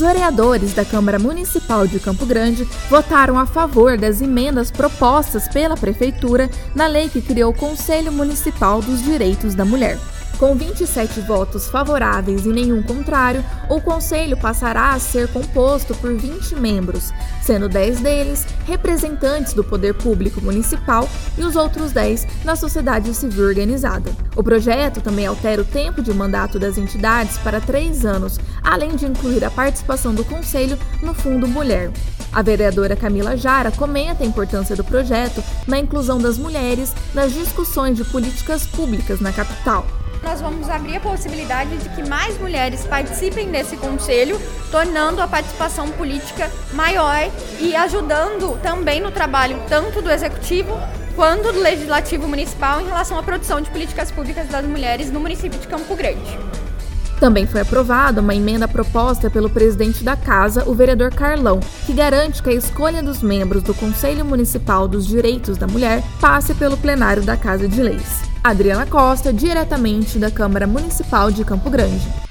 Os vereadores da Câmara Municipal de Campo Grande votaram a favor das emendas propostas pela Prefeitura na lei que criou o Conselho Municipal dos Direitos da Mulher. Com 27 votos favoráveis e nenhum contrário, o Conselho passará a ser composto por 20 membros, sendo 10 deles representantes do poder público municipal e os outros 10 da sociedade civil organizada. O projeto também altera o tempo de mandato das entidades para três anos, além de incluir a participação do Conselho no Fundo Mulher. A vereadora Camila Jara comenta a importância do projeto na inclusão das mulheres nas discussões de políticas públicas na capital nós vamos abrir a possibilidade de que mais mulheres participem desse conselho, tornando a participação política maior e ajudando também no trabalho tanto do executivo quanto do legislativo municipal em relação à produção de políticas públicas das mulheres no município de Campo Grande. Também foi aprovada uma emenda proposta pelo presidente da Casa, o vereador Carlão, que garante que a escolha dos membros do Conselho Municipal dos Direitos da Mulher passe pelo plenário da Casa de Leis. Adriana Costa, diretamente da Câmara Municipal de Campo Grande.